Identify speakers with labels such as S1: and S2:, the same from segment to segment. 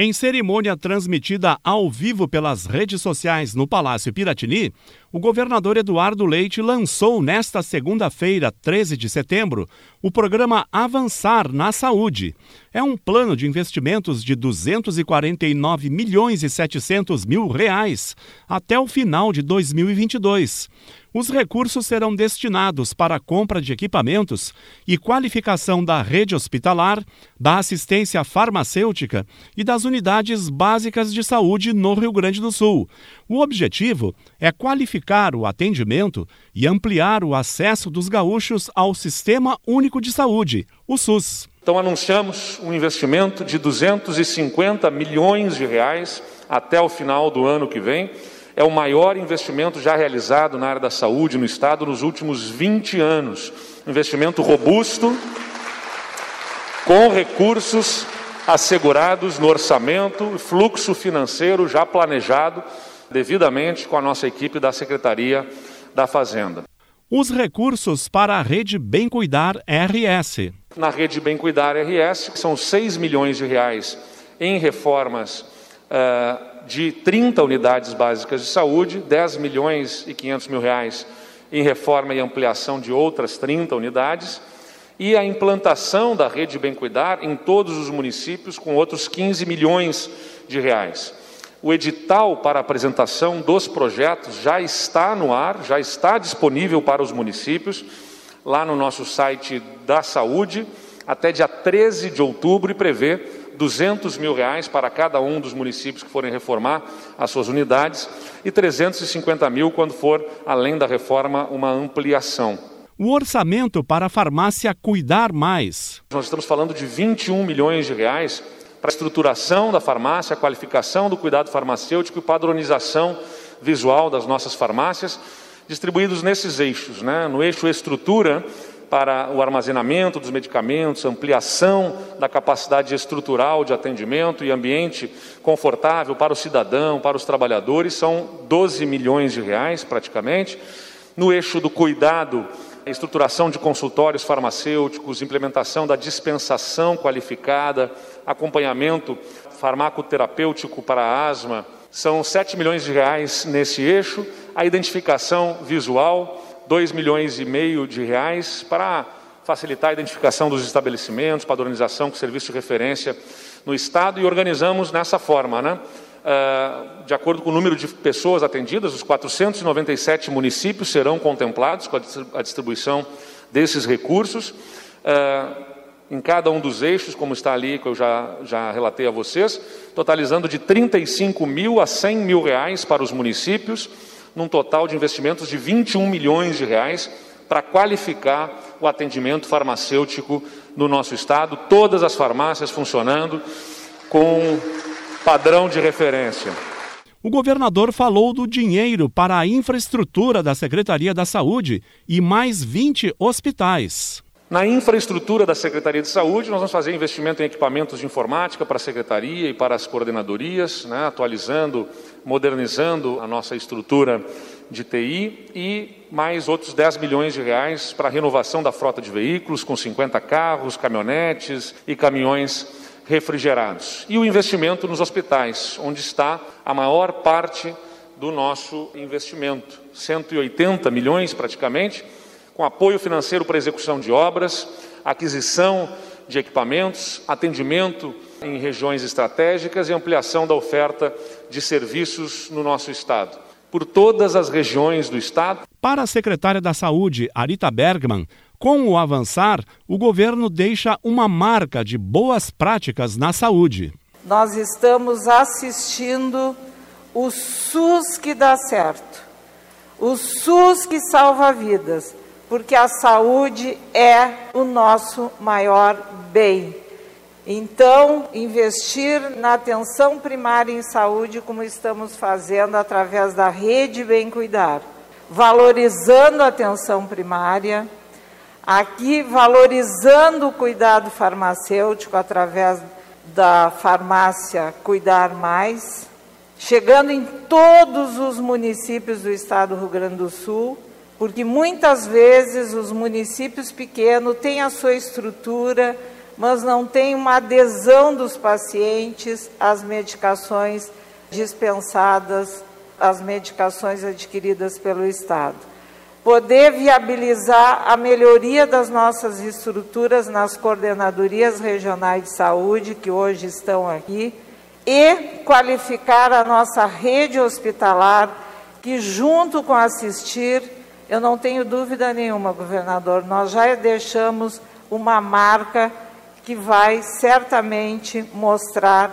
S1: Em cerimônia transmitida ao vivo pelas redes sociais no Palácio Piratini, o governador Eduardo Leite lançou nesta segunda-feira, 13 de setembro, o programa Avançar na Saúde. É um plano de investimentos de 249 milhões e 700 mil reais até o final de 2022. Os recursos serão destinados para a compra de equipamentos e qualificação da rede hospitalar, da assistência farmacêutica e das unidades básicas de saúde no Rio Grande do Sul. O objetivo é qualificar o atendimento e ampliar o acesso dos gaúchos ao Sistema Único de Saúde, o SUS.
S2: Então anunciamos um investimento de 250 milhões de reais até o final do ano que vem é o maior investimento já realizado na área da saúde no Estado nos últimos 20 anos. Investimento robusto, com recursos assegurados no orçamento fluxo financeiro já planejado devidamente com a nossa equipe da Secretaria da Fazenda.
S1: Os recursos para a Rede Bem Cuidar RS.
S2: Na Rede Bem Cuidar RS, são 6 milhões de reais em reformas uh, de 30 unidades básicas de saúde, 10 milhões e 500 mil reais em reforma e ampliação de outras 30 unidades, e a implantação da rede Bem Cuidar em todos os municípios com outros 15 milhões de reais. O edital para apresentação dos projetos já está no ar, já está disponível para os municípios, lá no nosso site da saúde, até dia 13 de outubro e prevê 200 mil reais para cada um dos municípios que forem reformar as suas unidades e 350 mil quando for, além da reforma, uma ampliação.
S1: O orçamento para a farmácia Cuidar Mais.
S2: Nós estamos falando de 21 milhões de reais para a estruturação da farmácia, a qualificação do cuidado farmacêutico e padronização visual das nossas farmácias, distribuídos nesses eixos, né? no eixo estrutura, para o armazenamento dos medicamentos, ampliação da capacidade estrutural de atendimento e ambiente confortável para o cidadão, para os trabalhadores, são 12 milhões de reais praticamente. No eixo do cuidado, estruturação de consultórios farmacêuticos, implementação da dispensação qualificada, acompanhamento farmacoterapêutico para asma, são 7 milhões de reais nesse eixo, a identificação visual, 2 milhões e meio de reais para facilitar a identificação dos estabelecimentos, padronização com serviço de referência no Estado e organizamos nessa forma, né? Uh, de acordo com o número de pessoas atendidas, os 497 municípios serão contemplados com a distribuição desses recursos. Uh, em cada um dos eixos, como está ali, que eu já, já relatei a vocês, totalizando de 35 mil a 100 mil reais para os municípios, num total de investimentos de 21 milhões de reais para qualificar o atendimento farmacêutico no nosso estado, todas as farmácias funcionando com padrão de referência.
S1: O governador falou do dinheiro para a infraestrutura da Secretaria da Saúde e mais 20 hospitais.
S2: Na infraestrutura da Secretaria de Saúde, nós vamos fazer investimento em equipamentos de informática para a Secretaria e para as coordenadorias, né, atualizando, modernizando a nossa estrutura de TI e mais outros 10 milhões de reais para a renovação da frota de veículos, com 50 carros, caminhonetes e caminhões refrigerados. E o investimento nos hospitais, onde está a maior parte do nosso investimento, 180 milhões praticamente com apoio financeiro para execução de obras, aquisição de equipamentos, atendimento em regiões estratégicas e ampliação da oferta de serviços no nosso Estado. Por todas as regiões do Estado.
S1: Para a secretária da Saúde, Arita Bergman, com o avançar, o governo deixa uma marca de boas práticas na saúde.
S3: Nós estamos assistindo o SUS que dá certo, o SUS que salva vidas porque a saúde é o nosso maior bem. Então, investir na atenção primária em saúde, como estamos fazendo através da rede Bem Cuidar, valorizando a atenção primária, aqui valorizando o cuidado farmacêutico através da farmácia Cuidar Mais, chegando em todos os municípios do estado do Rio Grande do Sul porque muitas vezes os municípios pequenos têm a sua estrutura, mas não tem uma adesão dos pacientes às medicações dispensadas, às medicações adquiridas pelo Estado. Poder viabilizar a melhoria das nossas estruturas nas coordenadorias regionais de saúde, que hoje estão aqui, e qualificar a nossa rede hospitalar, que junto com assistir, eu não tenho dúvida nenhuma, governador, nós já deixamos uma marca que vai certamente mostrar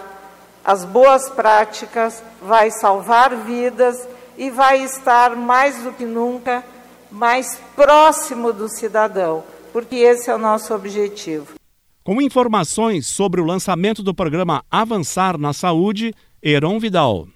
S3: as boas práticas, vai salvar vidas e vai estar mais do que nunca mais próximo do cidadão, porque esse é o nosso objetivo.
S1: Com informações sobre o lançamento do programa Avançar na Saúde, Heron Vidal.